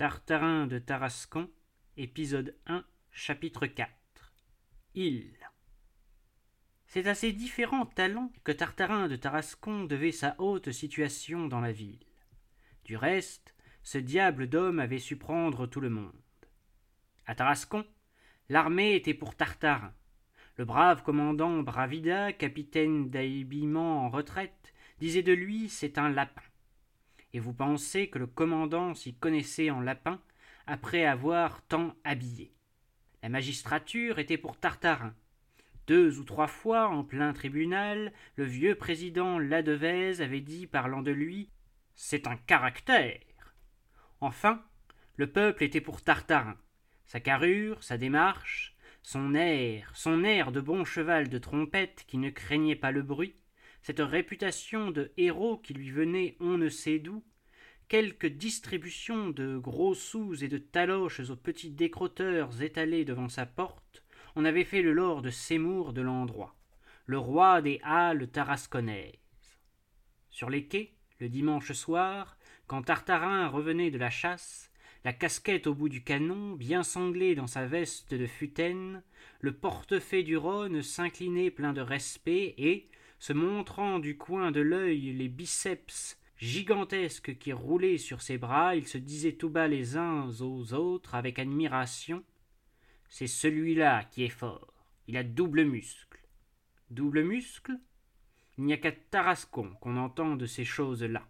Tartarin de Tarascon, épisode 1, chapitre 4 Il C'est à ces différents talents que Tartarin de Tarascon devait sa haute situation dans la ville. Du reste, ce diable d'homme avait su prendre tout le monde. À Tarascon, l'armée était pour Tartarin. Le brave commandant Bravida, capitaine d'habillement en retraite, disait de lui c'est un lapin et vous pensez que le commandant s'y connaissait en lapin après avoir tant habillé. La magistrature était pour Tartarin. Deux ou trois fois, en plein tribunal, le vieux président Ladevèze avait dit, parlant de lui, C'est un caractère. Enfin, le peuple était pour Tartarin. Sa carrure, sa démarche, son air, son air de bon cheval de trompette qui ne craignait pas le bruit, cette réputation de héros qui lui venait on ne sait d'où, quelques distributions de gros sous et de taloches aux petits décrotteurs étalés devant sa porte, on avait fait le lord de Seymour de l'endroit, le roi des halles tarasconnaises. Sur les quais, le dimanche soir, quand Tartarin revenait de la chasse, la casquette au bout du canon, bien sanglé dans sa veste de futaine, le portefaix du Rhône s'inclinait plein de respect et, se montrant du coin de l'œil les biceps gigantesques qui roulaient sur ses bras, ils se disaient tout bas les uns aux autres avec admiration C'est celui-là qui est fort. Il a double muscle. Double muscle? Il n'y a qu'à Tarascon qu'on entend de ces choses-là.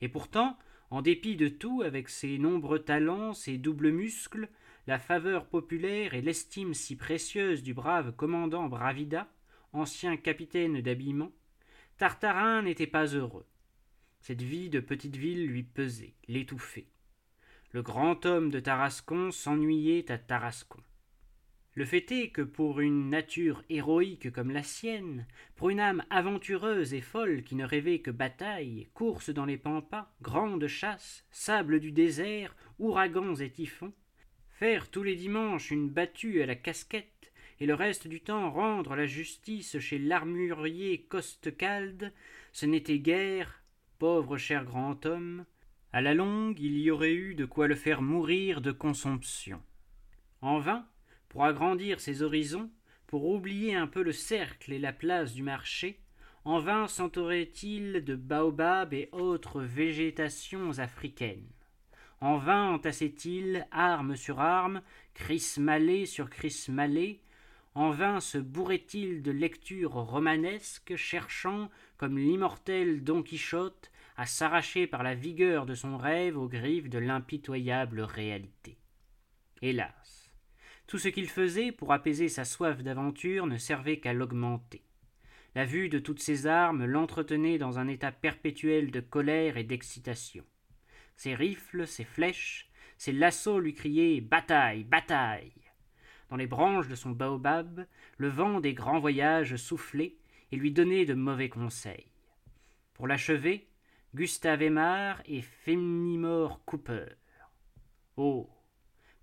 Et pourtant, en dépit de tout, avec ses nombreux talents, ses doubles muscles, la faveur populaire et l'estime si précieuse du brave commandant Bravida, ancien capitaine d'habillement, Tartarin n'était pas heureux. Cette vie de petite ville lui pesait, l'étouffait. Le grand homme de Tarascon s'ennuyait à Tarascon. Le fait est que pour une nature héroïque comme la sienne, pour une âme aventureuse et folle qui ne rêvait que bataille, course dans les pampas, grande chasse, sable du désert, ouragans et typhons, faire tous les dimanches une battue à la casquette, et le reste du temps rendre la justice chez l'armurier Costecalde, ce n'était guère, pauvre cher grand homme, à la longue il y aurait eu de quoi le faire mourir de consomption. En vain, pour agrandir ses horizons, pour oublier un peu le cercle et la place du marché, en vain s'entourait-il de baobabs et autres végétations africaines. En vain entassait-il, arme sur arme, crismalé sur crismalé, en vain se bourrait-il de lectures romanesques, cherchant, comme l'immortel Don Quichotte, à s'arracher par la vigueur de son rêve aux griffes de l'impitoyable réalité. Hélas, tout ce qu'il faisait pour apaiser sa soif d'aventure ne servait qu'à l'augmenter. La vue de toutes ces armes l'entretenait dans un état perpétuel de colère et d'excitation. Ses rifles, ses flèches, ses lassos lui criaient Bataille, bataille. Les branches de son baobab, le vent des grands voyages soufflait et lui donnait de mauvais conseils. Pour l'achever, Gustave Aimard et Féminimore Cooper. Oh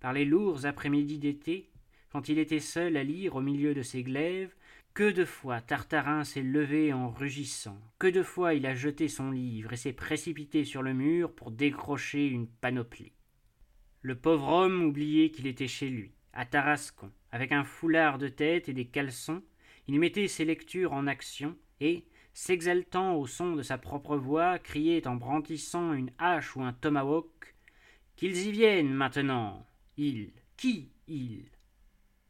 Par les lourds après-midi d'été, quand il était seul à lire au milieu de ses glaives, que de fois Tartarin s'est levé en rugissant, que de fois il a jeté son livre et s'est précipité sur le mur pour décrocher une panoplie. Le pauvre homme oubliait qu'il était chez lui, à Tarascon, avec un foulard de tête et des caleçons, il mettait ses lectures en action et, s'exaltant au son de sa propre voix, criait en brandissant une hache ou un tomahawk Qu'ils y viennent maintenant Il Qui il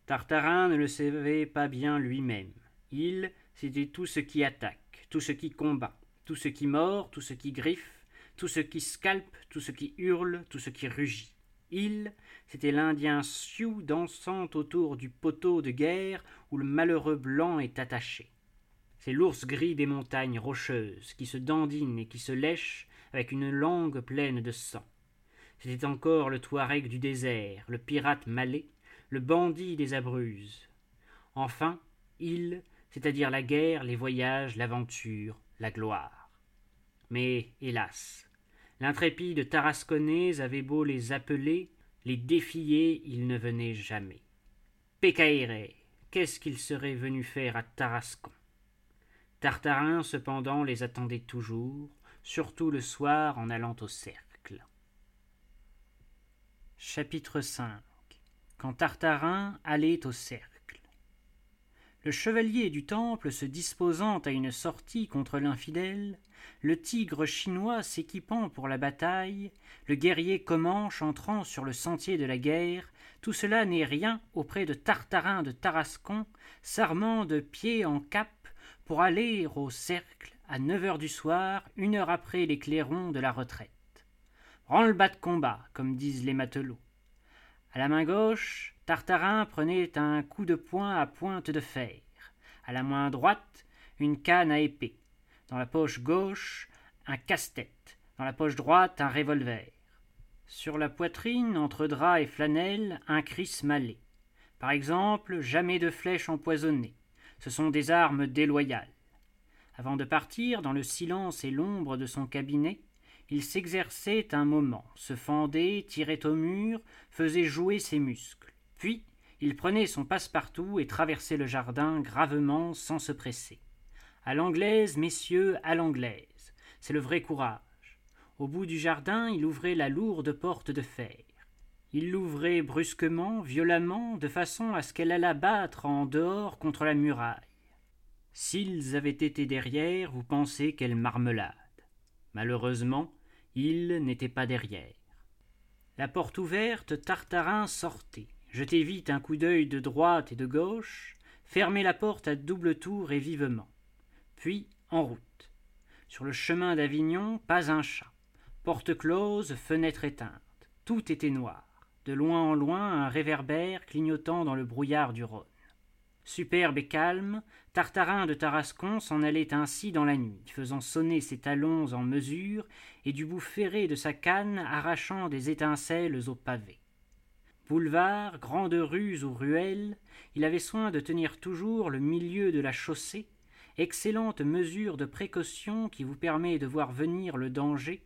Tartarin ne le savait pas bien lui-même. Il, c'était tout ce qui attaque, tout ce qui combat, tout ce qui mord, tout ce qui griffe, tout ce qui scalpe, tout ce qui hurle, tout ce qui rugit. Il, c'était l'Indien Sioux dansant autour du poteau de guerre où le malheureux blanc est attaché. C'est l'ours gris des montagnes rocheuses qui se dandine et qui se lèche avec une langue pleine de sang. C'était encore le Touareg du désert, le pirate malais, le bandit des Abruzes. Enfin, il, c'est-à-dire la guerre, les voyages, l'aventure, la gloire. Mais, hélas, l'intrépide Tarasconnaise avait beau les appeler, les défier, ils ne venaient jamais. Pécaïré, qu'est-ce qu'il serait venu faire à Tarascon? Tartarin, cependant, les attendait toujours, surtout le soir en allant au cercle. Chapitre V Quand Tartarin allait au cercle. Le chevalier du temple se disposant à une sortie contre l'infidèle, le tigre chinois s'équipant pour la bataille, le guerrier Comanche entrant sur le sentier de la guerre, tout cela n'est rien auprès de Tartarin de Tarascon, s'armant de pied en cap pour aller au cercle à neuf heures du soir, une heure après les clairons de la retraite. Branle-bas de combat, comme disent les matelots. À la main gauche, Tartarin prenait un coup de poing à pointe de fer. À la main droite, une canne à épée. Dans la poche gauche, un casse-tête. Dans la poche droite, un revolver. Sur la poitrine, entre drap et flanelle, un cris malais. Par exemple, jamais de flèches empoisonnées. Ce sont des armes déloyales. Avant de partir, dans le silence et l'ombre de son cabinet, il s'exerçait un moment, se fendait, tirait au mur, faisait jouer ses muscles. Puis, il prenait son passe-partout et traversait le jardin gravement, sans se presser. À l'anglaise, messieurs, à l'anglaise. C'est le vrai courage. Au bout du jardin, il ouvrait la lourde porte de fer. Il l'ouvrait brusquement, violemment, de façon à ce qu'elle allât battre en dehors contre la muraille. S'ils avaient été derrière, vous pensez quelle marmelade. Malheureusement, il n'était pas derrière. La porte ouverte, Tartarin sortait, jetait vite un coup d'œil de droite et de gauche, fermait la porte à double tour et vivement. Puis en route. Sur le chemin d'Avignon, pas un chat. Porte close, fenêtre éteinte. Tout était noir. De loin en loin, un réverbère clignotant dans le brouillard du Rhône. Superbe et calme, Tartarin de Tarascon s'en allait ainsi dans la nuit, faisant sonner ses talons en mesure et du bout ferré de sa canne arrachant des étincelles aux pavés. Boulevard, grande rues ou ruelles, il avait soin de tenir toujours le milieu de la chaussée, excellente mesure de précaution qui vous permet de voir venir le danger,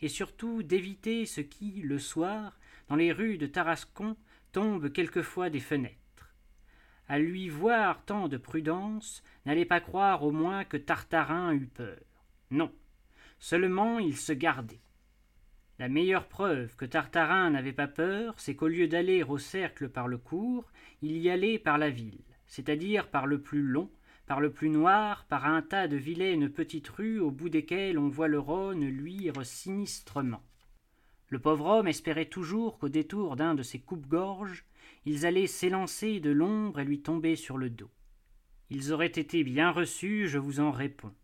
et surtout d'éviter ce qui, le soir, dans les rues de Tarascon, tombe quelquefois des fenêtres à lui voir tant de prudence, n'allez pas croire au moins que Tartarin eût peur. Non, seulement il se gardait. La meilleure preuve que Tartarin n'avait pas peur, c'est qu'au lieu d'aller au cercle par le cours, il y allait par la ville, c'est-à-dire par le plus long, par le plus noir, par un tas de vilaines petites rues au bout desquelles on voit le Rhône luire sinistrement. Le pauvre homme espérait toujours qu'au détour d'un de ces coupe-gorges, ils allaient s'élancer de l'ombre et lui tomber sur le dos. Ils auraient été bien reçus, je vous en réponds.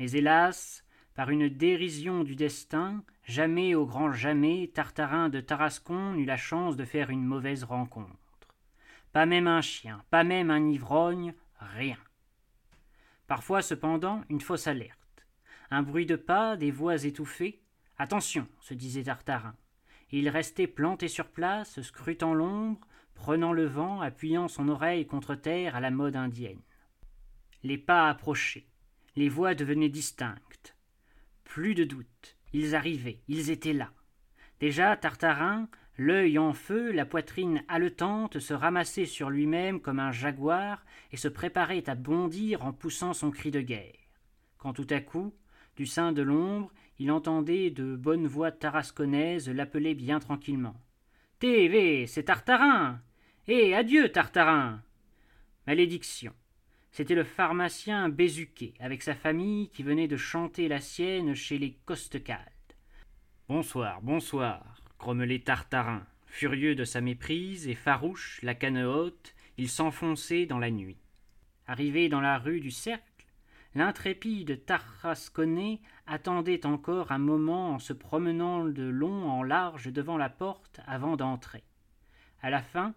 Mais hélas, par une dérision du destin, jamais au grand jamais Tartarin de Tarascon n'eut la chance de faire une mauvaise rencontre. Pas même un chien, pas même un ivrogne, rien. Parfois cependant une fausse alerte. Un bruit de pas, des voix étouffées. Attention, se disait Tartarin. Il restait planté sur place, scrutant l'ombre, prenant le vent, appuyant son oreille contre terre à la mode indienne. Les pas approchaient, les voix devenaient distinctes. Plus de doute, ils arrivaient, ils étaient là. Déjà Tartarin, l'œil en feu, la poitrine haletante, se ramassait sur lui-même comme un jaguar et se préparait à bondir en poussant son cri de guerre. Quand tout à coup, du sein de l'ombre, il entendait de bonnes voix tarasconnaises l'appeler bien tranquillement. TV, c'est Tartarin Eh, adieu, Tartarin Malédiction C'était le pharmacien Bézuquet, avec sa famille, qui venait de chanter la sienne chez les Costecalde. Bonsoir, bonsoir, grommelait Tartarin. Furieux de sa méprise et farouche, la canne haute, il s'enfonçait dans la nuit. Arrivé dans la rue du Cercle, L'intrépide Tarasconnais attendait encore un moment en se promenant de long en large devant la porte avant d'entrer. À la fin,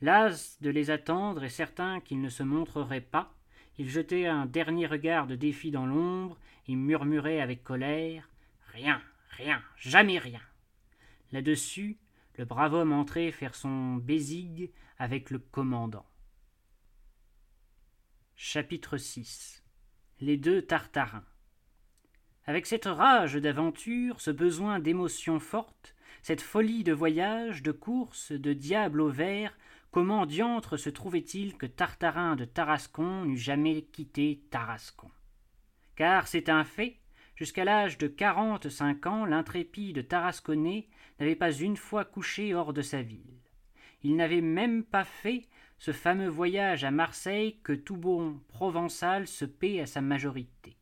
las de les attendre et certain qu'ils ne se montreraient pas, il jetait un dernier regard de défi dans l'ombre et murmurait avec colère Rien, rien, jamais rien. Là-dessus, le brave homme entrait faire son bésigue avec le commandant. Chapitre 6 les deux Tartarins. Avec cette rage d'aventure, ce besoin d'émotions fortes, cette folie de voyage, de course, de diable au vert, comment diantre se trouvait-il que Tartarin de Tarascon n'eût jamais quitté Tarascon? Car c'est un fait, Jusqu'à l'âge de quarante-cinq ans, l'intrépide Tarasconnais n'avait pas une fois couché hors de sa ville. Il n'avait même pas fait ce fameux voyage à Marseille que tout bon provençal se paie à sa majorité.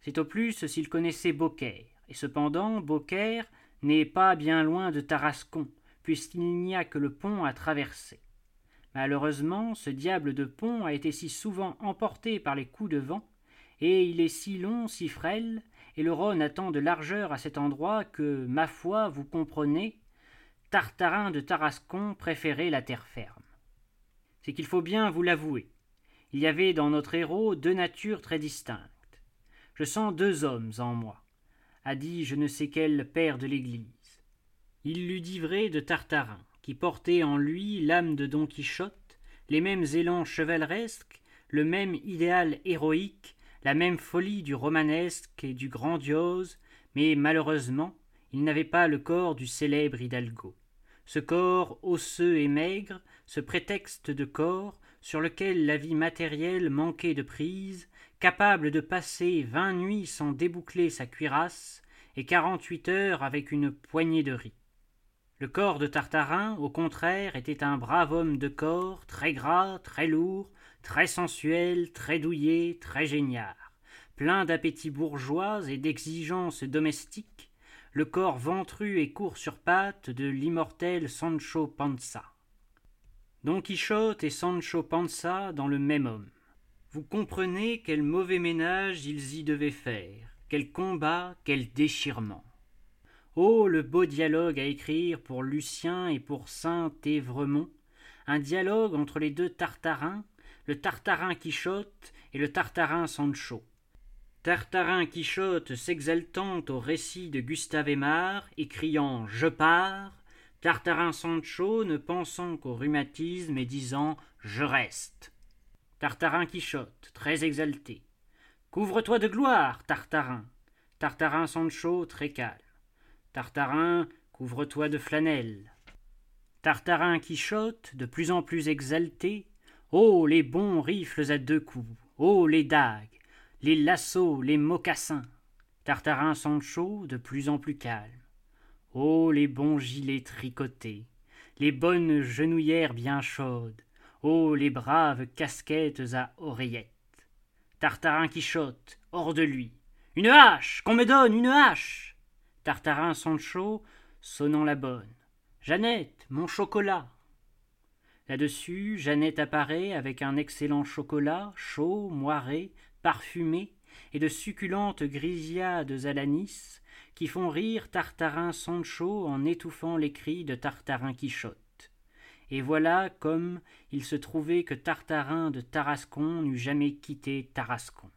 C'est au plus s'il connaissait Beaucaire, et cependant Beaucaire n'est pas bien loin de Tarascon, puisqu'il n'y a que le pont à traverser. Malheureusement, ce diable de pont a été si souvent emporté par les coups de vent, et il est si long, si frêle, et le Rhône a tant de largeur à cet endroit que, ma foi, vous comprenez, Tartarin de Tarascon préférait la terre ferme. C'est qu'il faut bien vous l'avouer. Il y avait dans notre héros deux natures très distinctes. Je sens deux hommes en moi, a dit je ne sais quel père de l'Église. Il l'eût dit vrai de Tartarin, qui portait en lui l'âme de Don Quichotte, les mêmes élans chevaleresques, le même idéal héroïque, la même folie du romanesque et du grandiose, mais malheureusement, il n'avait pas le corps du célèbre Hidalgo. Ce corps osseux et maigre, ce prétexte de corps, sur lequel la vie matérielle manquait de prise, capable de passer vingt nuits sans déboucler sa cuirasse, et quarante-huit heures avec une poignée de riz. Le corps de Tartarin, au contraire, était un brave homme de corps, très gras, très lourd, très sensuel, très douillet, très génial, plein d'appétit bourgeois et d'exigences domestiques, le corps ventru et court sur pattes de l'immortel Sancho Panza. Don Quichotte et Sancho Panza dans le même homme. Vous comprenez quel mauvais ménage ils y devaient faire, quel combat, quel déchirement. Oh, le beau dialogue à écrire pour Lucien et pour saint Évremont, un dialogue entre les deux Tartarins, le Tartarin Quichotte et le Tartarin Sancho. Tartarin Quichotte s'exaltant au récit de Gustave Aimard et criant Je pars, Tartarin Sancho ne pensant qu'au rhumatisme et disant Je reste. Tartarin Quichotte, très exalté. Couvre-toi de gloire, Tartarin. Tartarin Sancho, très calme. Tartarin, couvre-toi de flanelle. Tartarin Quichotte, de plus en plus exalté. Oh, les bons rifles à deux coups. Oh, les dagues les lassos, les mocassins. Tartarin Sancho, de plus en plus calme. Oh, les bons gilets tricotés, les bonnes genouillères bien chaudes, oh, les braves casquettes à oreillettes. Tartarin Quichotte, hors de lui. Une hache Qu'on me donne une hache Tartarin Sancho, sonnant la bonne. Jeannette, mon chocolat Là-dessus, Jeannette apparaît avec un excellent chocolat, chaud, moiré, parfumées et de succulentes grisiades à l'anis qui font rire Tartarin Sancho en étouffant les cris de Tartarin Quichotte. Et voilà comme il se trouvait que Tartarin de Tarascon n'eût jamais quitté Tarascon.